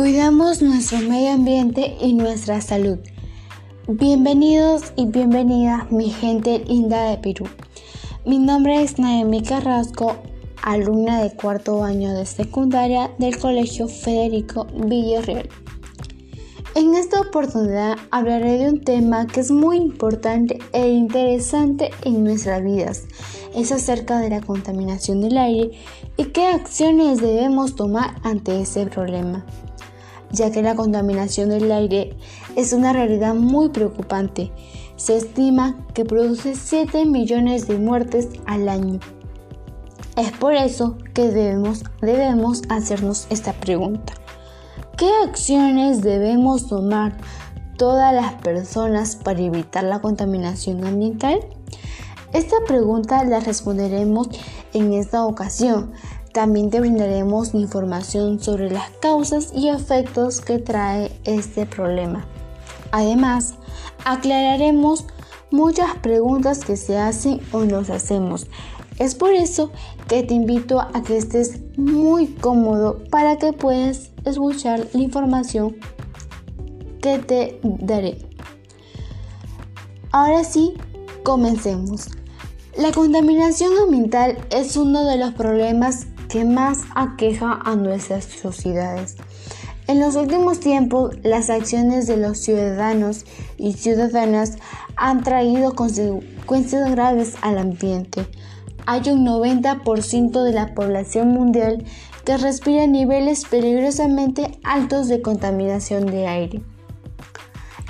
Cuidamos nuestro medio ambiente y nuestra salud. Bienvenidos y bienvenidas mi gente linda de Perú. Mi nombre es Naomi Carrasco, alumna de cuarto año de secundaria del Colegio Federico Villarreal. En esta oportunidad hablaré de un tema que es muy importante e interesante en nuestras vidas. Es acerca de la contaminación del aire y qué acciones debemos tomar ante ese problema, ya que la contaminación del aire es una realidad muy preocupante. Se estima que produce 7 millones de muertes al año. Es por eso que debemos, debemos hacernos esta pregunta. ¿Qué acciones debemos tomar todas las personas para evitar la contaminación ambiental? Esta pregunta la responderemos en esta ocasión. También te brindaremos información sobre las causas y efectos que trae este problema. Además, aclararemos muchas preguntas que se hacen o nos hacemos. Es por eso que te invito a que estés muy cómodo para que puedas escuchar la información que te daré. Ahora sí, comencemos. La contaminación ambiental es uno de los problemas que más aqueja a nuestras sociedades. En los últimos tiempos, las acciones de los ciudadanos y ciudadanas han traído consecuencias graves al ambiente. Hay un 90% de la población mundial que respira niveles peligrosamente altos de contaminación de aire.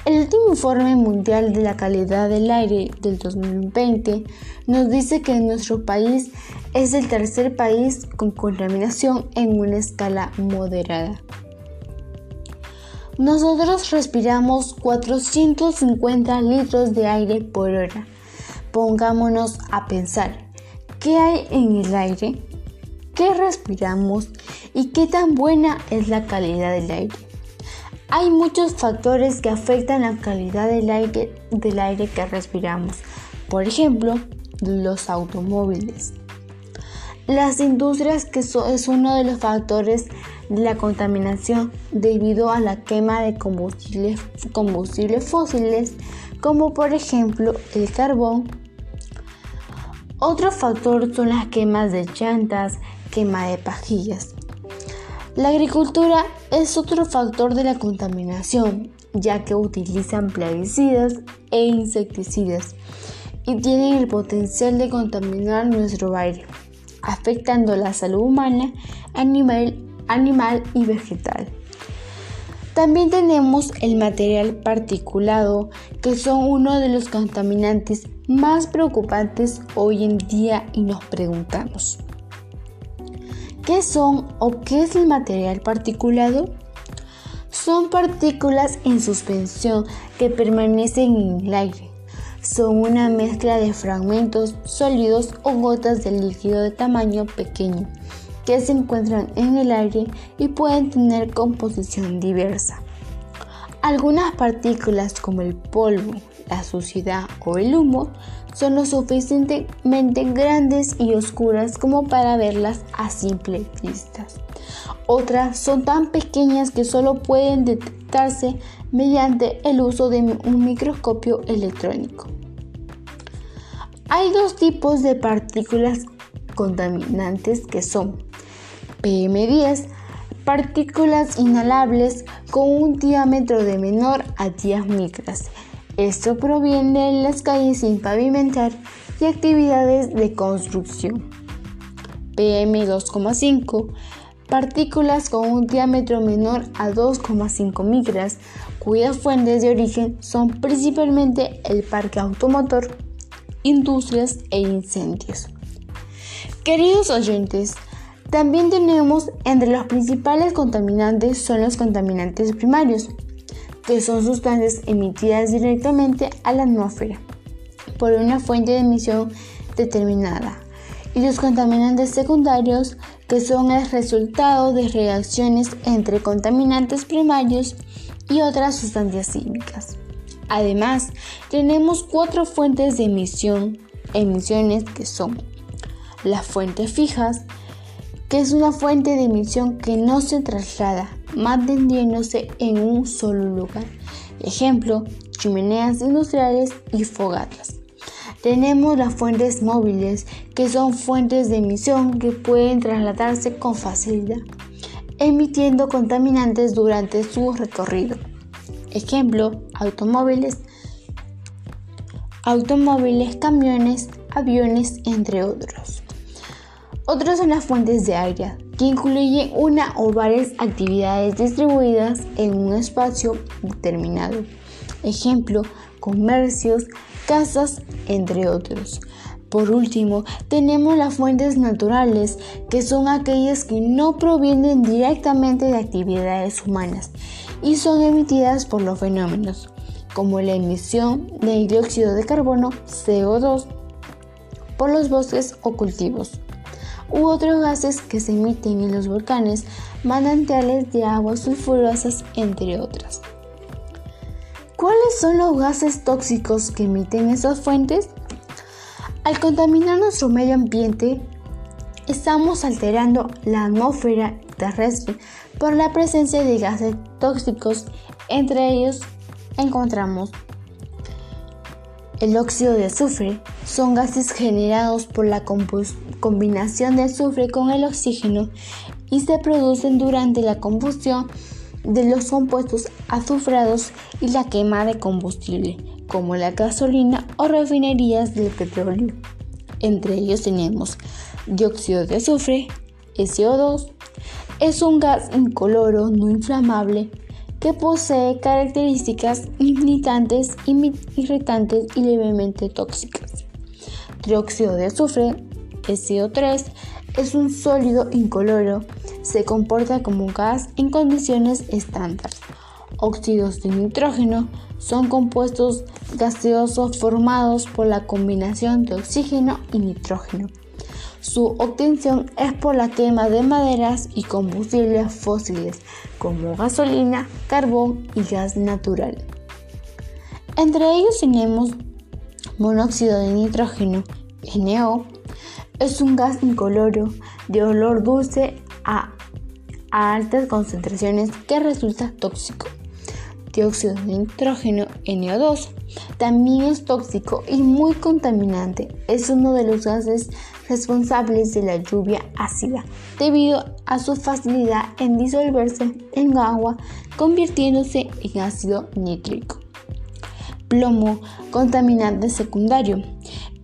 El último informe mundial de la calidad del aire del 2020 nos dice que nuestro país es el tercer país con contaminación en una escala moderada. Nosotros respiramos 450 litros de aire por hora. Pongámonos a pensar, ¿qué hay en el aire? qué respiramos y qué tan buena es la calidad del aire. Hay muchos factores que afectan la calidad del aire, del aire que respiramos. Por ejemplo, los automóviles. Las industrias que es uno de los factores de la contaminación debido a la quema de combustibles, combustibles fósiles como por ejemplo el carbón. Otro factor son las quemas de llantas, quema de pajillas. La agricultura es otro factor de la contaminación, ya que utilizan plaguicidas e insecticidas y tienen el potencial de contaminar nuestro aire, afectando la salud humana, animal, animal y vegetal. También tenemos el material particulado, que son uno de los contaminantes más preocupantes hoy en día y nos preguntamos, ¿Qué son o qué es el material particulado? Son partículas en suspensión que permanecen en el aire. Son una mezcla de fragmentos sólidos o gotas de líquido de tamaño pequeño que se encuentran en el aire y pueden tener composición diversa. Algunas partículas como el polvo, la suciedad o el humo son lo suficientemente grandes y oscuras como para verlas a simple vista. Otras son tan pequeñas que solo pueden detectarse mediante el uso de un microscopio electrónico. Hay dos tipos de partículas contaminantes que son PM10, partículas inhalables con un diámetro de menor a 10 micras esto proviene de las calles sin pavimentar y actividades de construcción. PM2,5 partículas con un diámetro menor a 2,5 micras, cuyas fuentes de origen son principalmente el parque automotor, industrias e incendios. Queridos oyentes, también tenemos entre los principales contaminantes son los contaminantes primarios, que son sustancias emitidas directamente a la atmósfera por una fuente de emisión determinada, y los contaminantes secundarios, que son el resultado de reacciones entre contaminantes primarios y otras sustancias químicas. Además, tenemos cuatro fuentes de emisión, emisiones que son las fuentes fijas, que es una fuente de emisión que no se traslada, manteniéndose en un solo lugar. Ejemplo, chimeneas industriales y fogatas. Tenemos las fuentes móviles, que son fuentes de emisión que pueden trasladarse con facilidad, emitiendo contaminantes durante su recorrido. Ejemplo, automóviles, automóviles, camiones, aviones, entre otros. Otros son las fuentes de aire, que incluyen una o varias actividades distribuidas en un espacio determinado. Ejemplo, comercios, casas, entre otros. Por último, tenemos las fuentes naturales, que son aquellas que no provienen directamente de actividades humanas y son emitidas por los fenómenos, como la emisión de dióxido de carbono, CO2, por los bosques o cultivos, u otros gases que se emiten en los volcanes, manantiales de aguas sulfurosas, entre otras. ¿Cuáles son los gases tóxicos que emiten esas fuentes? Al contaminar nuestro medio ambiente, estamos alterando la atmósfera terrestre por la presencia de gases tóxicos. Entre ellos encontramos el óxido de azufre. Son gases generados por la combinación de azufre con el oxígeno y se producen durante la combustión de los compuestos azufrados y la quema de combustible, como la gasolina o refinerías del petróleo. Entre ellos tenemos dióxido de azufre, SO2, es un gas incoloro no inflamable que posee características irritantes, irritantes y levemente tóxicas. Dióxido de azufre, SO3, es un sólido incoloro se comporta como gas en condiciones estándar. Óxidos de nitrógeno son compuestos gaseosos formados por la combinación de oxígeno y nitrógeno. Su obtención es por la quema de maderas y combustibles fósiles como gasolina, carbón y gas natural. Entre ellos tenemos monóxido de nitrógeno, NO, es un gas incoloro de olor dulce a, altas concentraciones que resulta tóxico. Dióxido de nitrógeno NO2 también es tóxico y muy contaminante. Es uno de los gases responsables de la lluvia ácida debido a su facilidad en disolverse en agua convirtiéndose en ácido nítrico. Plomo, contaminante secundario.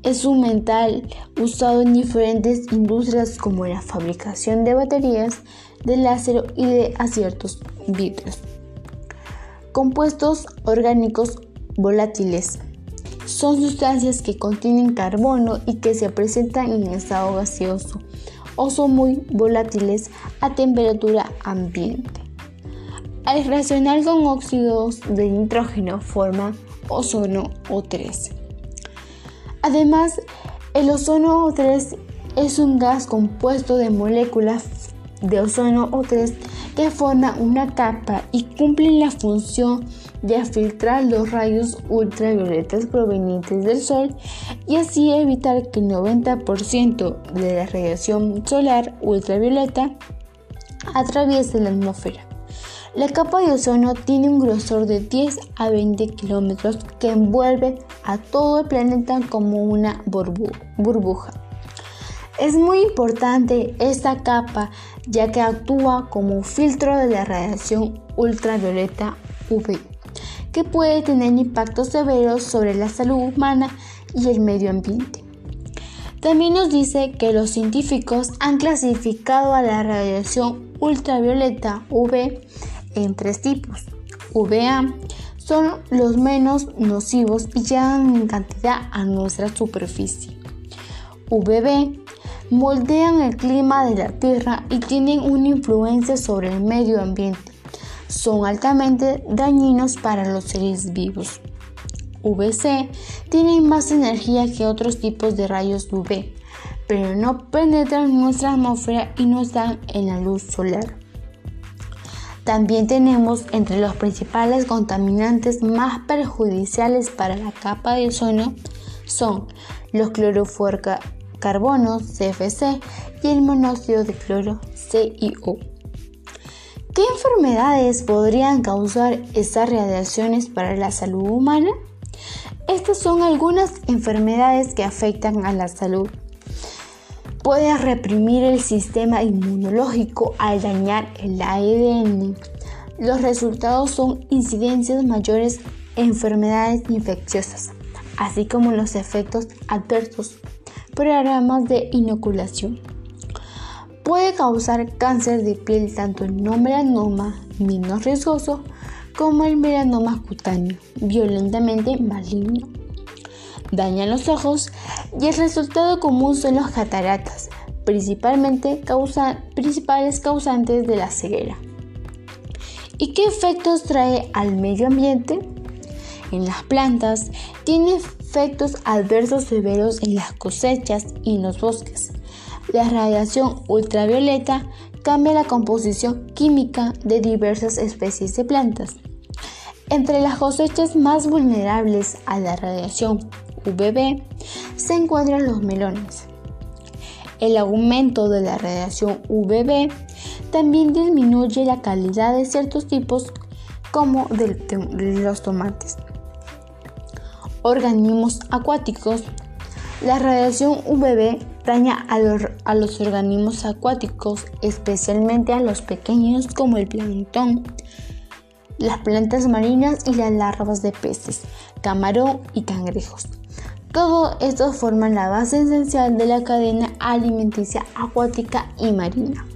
Es un metal usado en diferentes industrias como la fabricación de baterías, del acero y de aciertos vidrios. Compuestos orgánicos volátiles. Son sustancias que contienen carbono y que se presentan en estado gaseoso o son muy volátiles a temperatura ambiente. Al reaccionar con óxidos de nitrógeno forma ozono O3. Además, el ozono O3 es un gas compuesto de moléculas de ozono O3 que forma una capa y cumplen la función de filtrar los rayos ultravioletas provenientes del Sol y así evitar que el 90% de la radiación solar ultravioleta atraviese la atmósfera. La capa de ozono tiene un grosor de 10 a 20 kilómetros que envuelve a todo el planeta como una burbuja. Es muy importante esta capa ya que actúa como filtro de la radiación ultravioleta UV, que puede tener impactos severos sobre la salud humana y el medio ambiente. También nos dice que los científicos han clasificado a la radiación ultravioleta UV en tres tipos. VA son los menos nocivos y llegan en cantidad a nuestra superficie. VB moldean el clima de la Tierra y tienen una influencia sobre el medio ambiente. Son altamente dañinos para los seres vivos. VC tienen más energía que otros tipos de rayos UV, pero no penetran nuestra atmósfera y no están en la luz solar. También tenemos entre los principales contaminantes más perjudiciales para la capa de ozono son los clorofluorcarbonos, carbono, CFC, y el monóxido de cloro, CiO. ¿Qué enfermedades podrían causar estas radiaciones para la salud humana? Estas son algunas enfermedades que afectan a la salud. Puede reprimir el sistema inmunológico al dañar el ADN. Los resultados son incidencias mayores enfermedades infecciosas, así como los efectos adversos, programas de inoculación. Puede causar cáncer de piel tanto el no melanoma menos riesgoso como el melanoma cutáneo violentamente maligno. Daña los ojos y el resultado común son las cataratas, principalmente principales causantes de la ceguera. ¿Y qué efectos trae al medio ambiente? En las plantas tiene efectos adversos severos en las cosechas y en los bosques la radiación ultravioleta cambia la composición química de diversas especies de plantas. Entre las cosechas más vulnerables a la radiación UVB se encuentran los melones. El aumento de la radiación UVB también disminuye la calidad de ciertos tipos como de los tomates. Organismos acuáticos. La radiación UVB daña a los, organismos acuáticos, especialmente a los pequeños como el plancton, las plantas marinas y las larvas de peces, camarón y cangrejos. Todo esto forman la base esencial de la cadena alimenticia acuática y marina.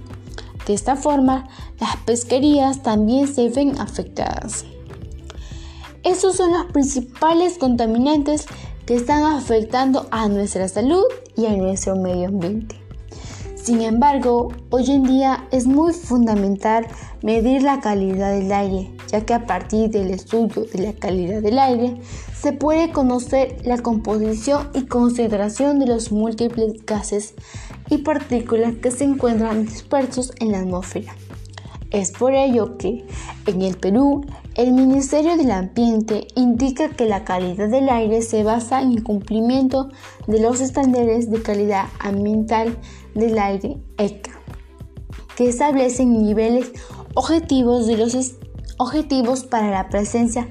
De esta forma, las pesquerías también se ven afectadas. Estos son los principales contaminantes que están afectando a nuestra salud y a nuestro medio ambiente. Sin embargo, hoy en día es muy fundamental medir la calidad del aire, ya que a partir del estudio de la calidad del aire se puede conocer la composición y concentración de los múltiples gases y partículas que se encuentran dispersos en la atmósfera. Es por ello que en el Perú el Ministerio del Ambiente indica que la calidad del aire se basa en el cumplimiento de los estándares de calidad ambiental del aire ECA, que establecen niveles objetivos de los objetivos para la presencia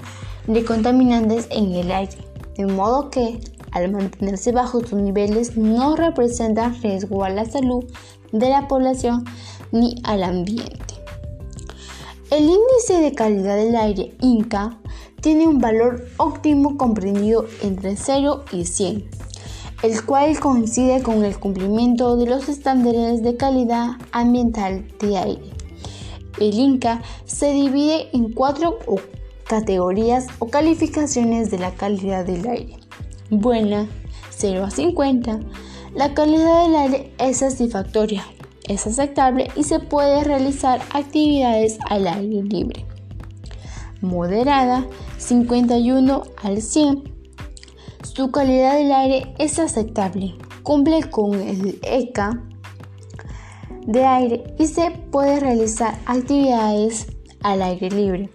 de contaminantes en el aire, de modo que al mantenerse bajo sus niveles no representa riesgo a la salud de la población ni al ambiente. El índice de calidad del aire INCA tiene un valor óptimo comprendido entre 0 y 100, el cual coincide con el cumplimiento de los estándares de calidad ambiental de aire. El INCA se divide en cuatro categorías o calificaciones de la calidad del aire. Buena, 0 a 50. La calidad del aire es satisfactoria, es aceptable y se puede realizar actividades al aire libre. Moderada, 51 al 100. Su calidad del aire es aceptable, cumple con el ECA de aire y se puede realizar actividades al aire libre,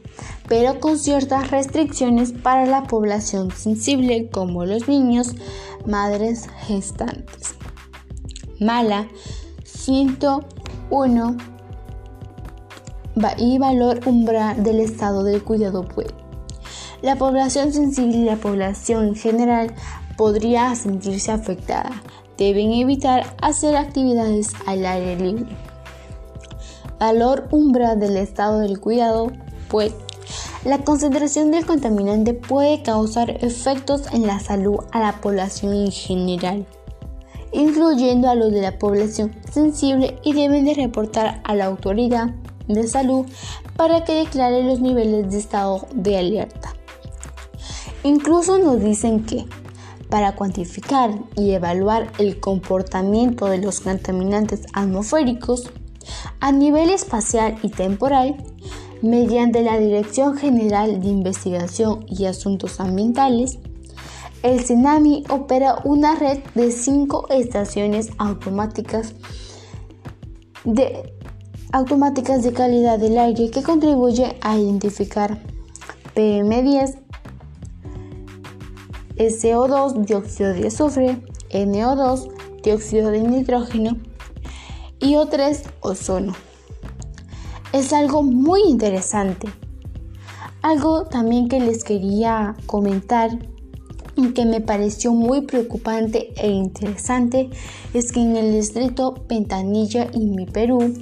pero con ciertas restricciones para la población sensible como los niños, madres gestantes. Mala, 101 y valor umbral del estado del cuidado puede. La población sensible y la población en general podría sentirse afectada. Deben evitar hacer actividades al aire libre. Valor umbral del estado del cuidado puede. La concentración del contaminante puede causar efectos en la salud a la población en general incluyendo a los de la población sensible y deben de reportar a la autoridad de salud para que declare los niveles de estado de alerta. Incluso nos dicen que para cuantificar y evaluar el comportamiento de los contaminantes atmosféricos a nivel espacial y temporal, mediante la Dirección General de Investigación y Asuntos Ambientales, el Tsunami opera una red de cinco estaciones automáticas de, automáticas de calidad del aire que contribuye a identificar PM10, SO2, dióxido de azufre, NO2, dióxido de nitrógeno y O3 ozono. Es algo muy interesante. Algo también que les quería comentar y que me pareció muy preocupante e interesante es que en el distrito Pentanilla y mi Perú,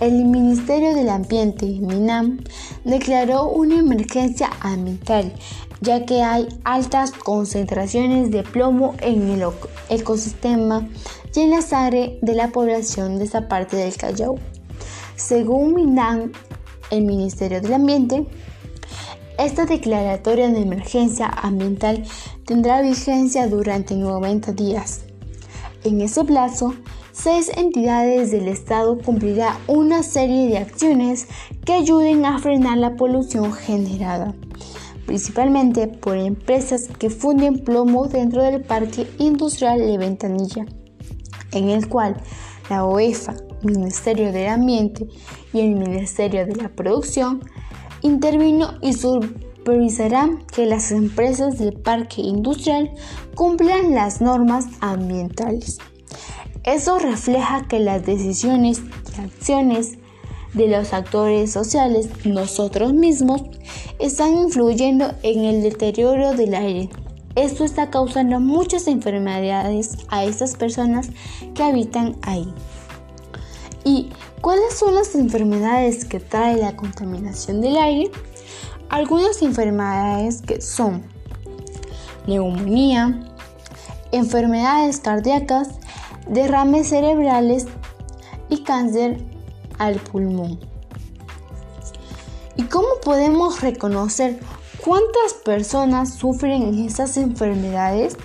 el Ministerio del Ambiente, MINAM, declaró una emergencia ambiental ya que hay altas concentraciones de plomo en el ecosistema y en la sangre de la población de esa parte del Callao. Según MINAM, el Ministerio del Ambiente, esta declaratoria de emergencia ambiental tendrá vigencia durante 90 días. En ese plazo, seis entidades del Estado cumplirán una serie de acciones que ayuden a frenar la polución generada, principalmente por empresas que funden plomo dentro del Parque Industrial de Ventanilla, en el cual la OEFA, Ministerio del Ambiente y el Ministerio de la Producción intervino y supervisará que las empresas del parque industrial cumplan las normas ambientales. Eso refleja que las decisiones y acciones de los actores sociales, nosotros mismos, están influyendo en el deterioro del aire. Esto está causando muchas enfermedades a esas personas que habitan ahí. ¿Y cuáles son las enfermedades que trae la contaminación del aire? Algunas enfermedades que son neumonía, enfermedades cardíacas, derrames cerebrales y cáncer al pulmón. ¿Y cómo podemos reconocer cuántas personas sufren esas enfermedades?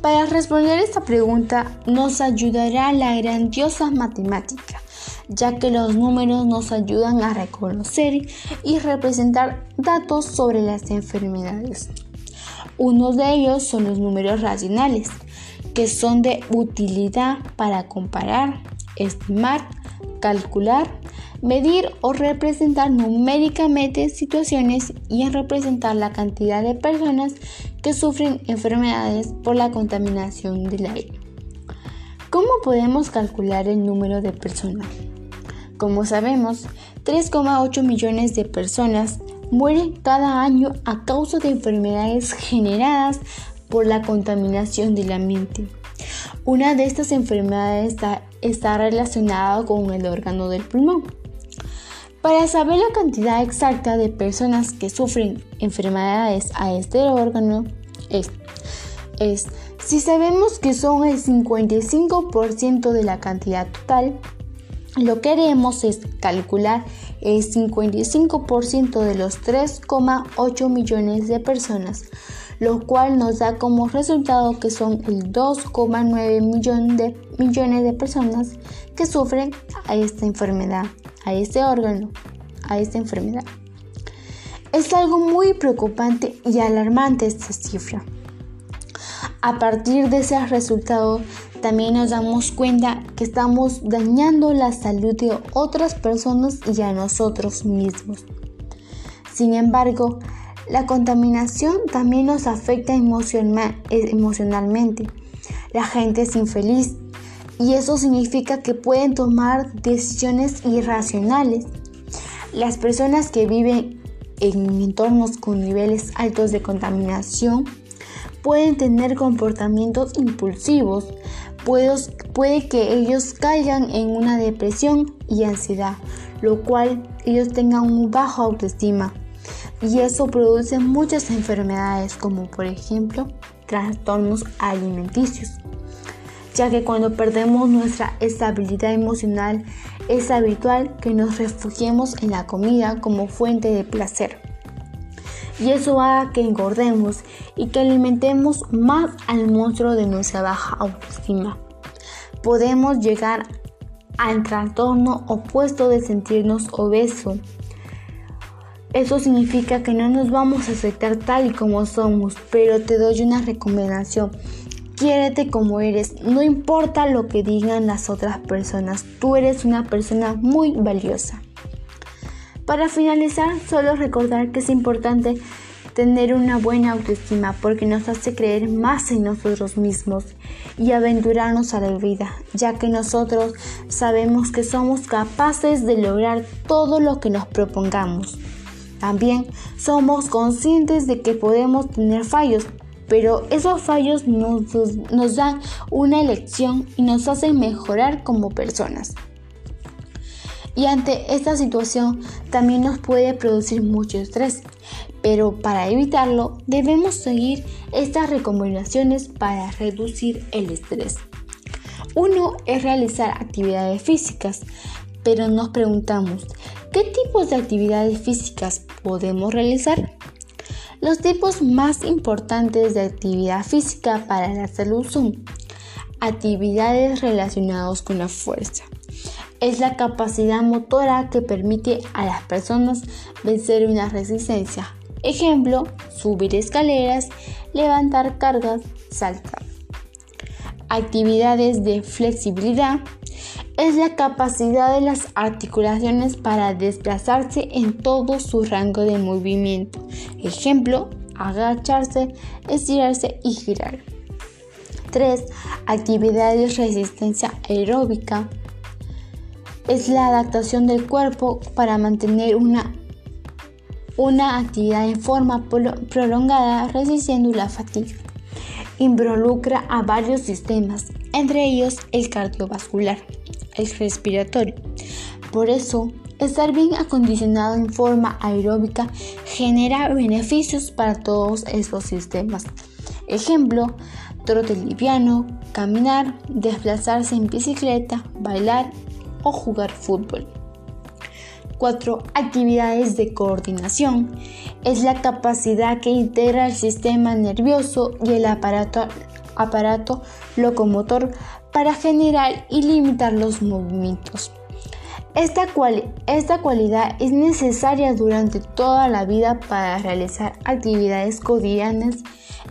Para responder esta pregunta nos ayudará la grandiosa matemática, ya que los números nos ayudan a reconocer y representar datos sobre las enfermedades. Uno de ellos son los números racionales, que son de utilidad para comparar, estimar, calcular, medir o representar numéricamente situaciones y en representar la cantidad de personas que sufren enfermedades por la contaminación del aire. ¿Cómo podemos calcular el número de personas? Como sabemos, 3,8 millones de personas mueren cada año a causa de enfermedades generadas por la contaminación del ambiente. Una de estas enfermedades está, está relacionada con el órgano del pulmón. Para saber la cantidad exacta de personas que sufren enfermedades a este órgano es, es si sabemos que son el 55% de la cantidad total, lo que haremos es calcular el 55% de los 3,8 millones de personas, lo cual nos da como resultado que son el 2,9 millones de, millones de personas que sufren a esta enfermedad a este órgano, a esta enfermedad. Es algo muy preocupante y alarmante esta cifra. A partir de ese resultado, también nos damos cuenta que estamos dañando la salud de otras personas y a nosotros mismos. Sin embargo, la contaminación también nos afecta emocionalmente. La gente es infeliz, y eso significa que pueden tomar decisiones irracionales. Las personas que viven en entornos con niveles altos de contaminación pueden tener comportamientos impulsivos, puede, que ellos caigan en una depresión y ansiedad, lo cual ellos tengan un bajo autoestima. Y eso produce muchas enfermedades como por ejemplo trastornos alimenticios ya que cuando perdemos nuestra estabilidad emocional es habitual que nos refugiemos en la comida como fuente de placer. Y eso haga que engordemos y que alimentemos más al monstruo de nuestra baja autoestima. Podemos llegar al trastorno opuesto de sentirnos obeso. Eso significa que no nos vamos a aceptar tal y como somos, pero te doy una recomendación Quiérete como eres, no importa lo que digan las otras personas, tú eres una persona muy valiosa. Para finalizar, solo recordar que es importante tener una buena autoestima porque nos hace creer más en nosotros mismos y aventurarnos a la vida, ya que nosotros sabemos que somos capaces de lograr todo lo que nos propongamos. También somos conscientes de que podemos tener fallos, pero esos fallos nos, nos dan una elección y nos hacen mejorar como personas. Y ante esta situación también nos puede producir mucho estrés, pero para evitarlo debemos seguir estas recomendaciones para reducir el estrés. Uno es realizar actividades físicas, pero nos preguntamos, ¿qué tipos de actividades físicas podemos realizar? Los tipos más importantes de actividad física para la salud son actividades relacionadas con la fuerza, es la capacidad motora que permite a las personas vencer una resistencia. Ejemplo, subir escaleras, levantar cargas, saltar. Actividades de flexibilidad es la capacidad de las articulaciones para desplazarse en todo su rango de movimiento. Ejemplo, agacharse, estirarse y girar. 3. Actividades de resistencia aeróbica es la adaptación del cuerpo para mantener una, una actividad en forma prolongada resistiendo la fatiga. Involucra a varios sistemas, entre ellos el cardiovascular, el respiratorio. Por eso, estar bien acondicionado en forma aeróbica genera beneficios para todos esos sistemas. Ejemplo, trote liviano, caminar, desplazarse en bicicleta, bailar, o jugar fútbol. 4. Actividades de coordinación. Es la capacidad que integra el sistema nervioso y el aparato, aparato locomotor para generar y limitar los movimientos. Esta, esta, cualidad es necesaria durante toda la vida para realizar actividades cotidianas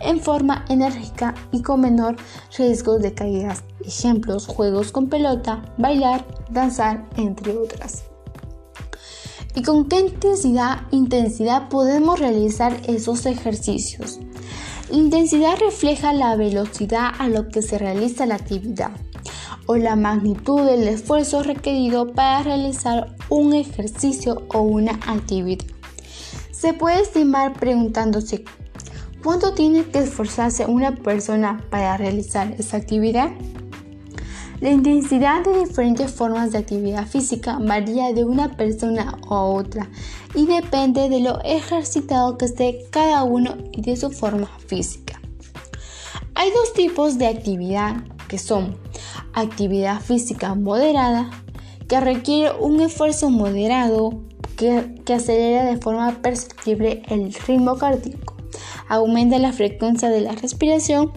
en forma enérgica y con menor riesgo de caídas. Ejemplos, juegos con pelota, bailar, danzar, entre otras. ¿Y con qué intensidad, intensidad podemos realizar esos ejercicios? Intensidad refleja la velocidad a lo que se realiza la actividad o la magnitud del esfuerzo requerido para realizar un ejercicio o una actividad. Se puede estimar preguntándose ¿Cuánto tiene que esforzarse una persona para realizar esa actividad? La intensidad de diferentes formas de actividad física varía de una persona a otra y depende de lo ejercitado que esté cada uno y de su forma física. Hay dos tipos de actividad que son actividad física moderada, que requiere un esfuerzo moderado que, que acelera de forma perceptible el ritmo cardíaco aumenta la frecuencia de la respiración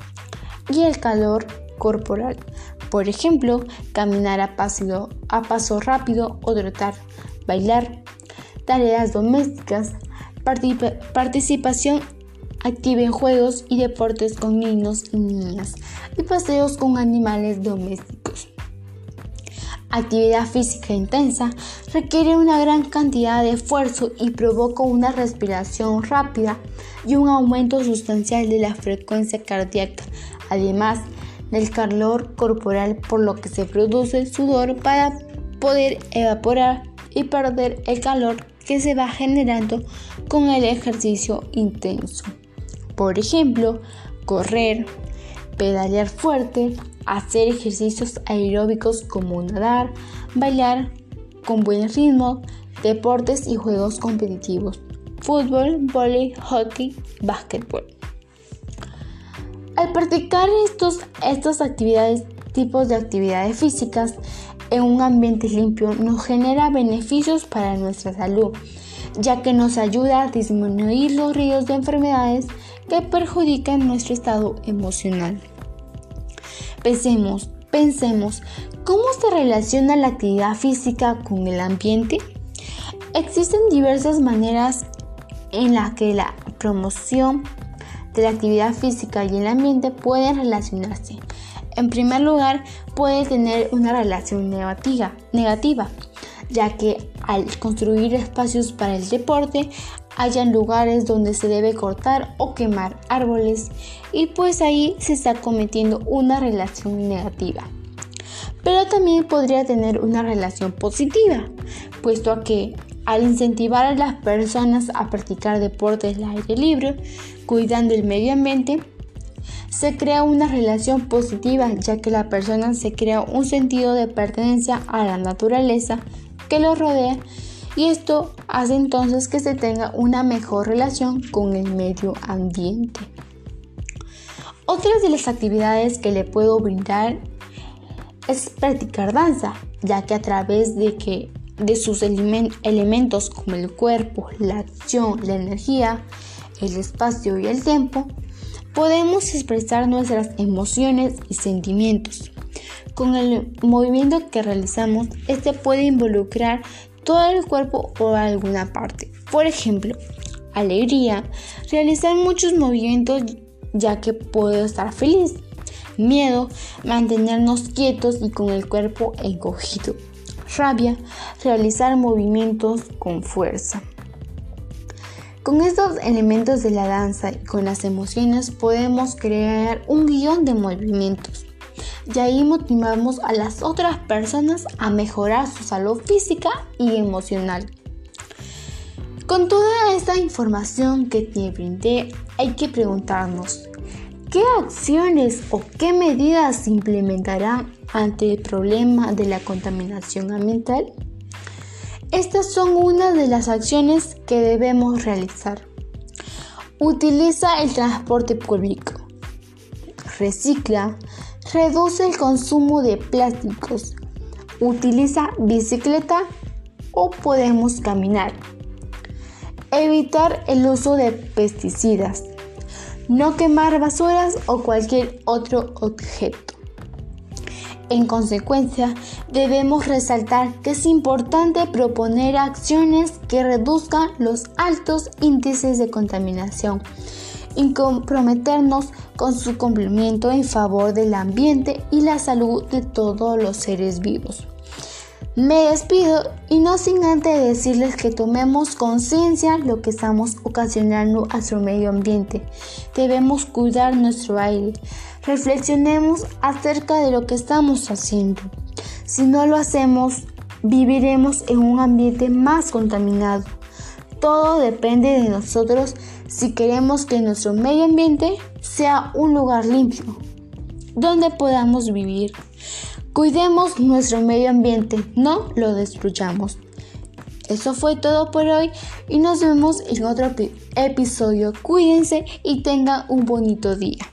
y el calor corporal. Por ejemplo, caminar a paso, a paso rápido o trotar, bailar, tareas domésticas, participación activa en juegos y deportes con niños y niñas y paseos con animales domésticos. Actividad física intensa requiere una gran cantidad de esfuerzo y provoca una respiración rápida y un aumento sustancial de la frecuencia cardíaca, además del calor corporal por lo que se produce sudor para poder evaporar y perder el calor que se va generando con el ejercicio intenso. Por ejemplo, correr, pedalear fuerte, hacer ejercicios aeróbicos como nadar, bailar con buen ritmo, deportes y juegos competitivos, fútbol, vóley, hockey, básquetbol. Al practicar estos, estas actividades, tipos de actividades físicas en un ambiente limpio nos genera beneficios para nuestra salud, ya que nos ayuda a disminuir los riesgos de enfermedades que perjudican nuestro estado emocional. Pensemos, pensemos, ¿cómo se relaciona la actividad física con el ambiente? Existen diversas maneras en las que la promoción de la actividad física y el ambiente pueden relacionarse. En primer lugar, puede tener una relación negativa, negativa, ya que al construir espacios para el deporte hayan lugares donde se debe cortar o quemar árboles y pues ahí se está cometiendo una relación negativa. Pero también podría tener una relación positiva, puesto a que al incentivar a las personas a practicar deportes al aire libre, cuidando el medio ambiente, se crea una relación positiva ya que la persona se crea un sentido de pertenencia a la naturaleza que lo rodea y esto hace entonces que se tenga una mejor relación con el medio ambiente. Otras de las actividades que le puedo brindar es practicar danza, ya que a través de que de sus elementos como el cuerpo, la acción, la energía, el espacio y el tiempo, podemos expresar nuestras emociones y sentimientos. Con el movimiento que realizamos, este puede involucrar todo el cuerpo o alguna parte. Por ejemplo, alegría, realizar muchos movimientos ya que puedo estar feliz. Miedo, mantenernos quietos y con el cuerpo encogido. Rabia, realizar movimientos con fuerza. Con estos elementos de la danza y con las emociones podemos crear un guion de movimientos y ahí motivamos a las otras personas a mejorar su salud física y emocional. Con toda esta información que te brindé, hay que preguntarnos, ¿qué acciones o qué medidas se implementarán ante el problema de la contaminación ambiental? Estas son una de las acciones que debemos realizar. Utiliza el transporte público. Recicla, Reduce el consumo de plásticos. Utiliza bicicleta o podemos caminar. Evitar el uso de pesticidas. No quemar basuras o cualquier otro objeto. En consecuencia, debemos resaltar que es importante proponer acciones que reduzcan los altos índices de contaminación y comprometernos con su cumplimiento en favor del ambiente y la salud de todos los seres vivos. Me despido y no sin antes decirles que tomemos conciencia lo que estamos ocasionando a nuestro medio ambiente. Debemos cuidar nuestro aire. Reflexionemos acerca de lo que estamos haciendo. Si no lo hacemos, viviremos en un ambiente más contaminado. Todo depende de nosotros si queremos que nuestro medio ambiente sea un lugar limpio, donde podamos vivir. Cuidemos nuestro medio ambiente, no lo destruyamos. Eso fue todo por hoy y nos vemos en otro episodio. Cuídense y tengan un bonito día.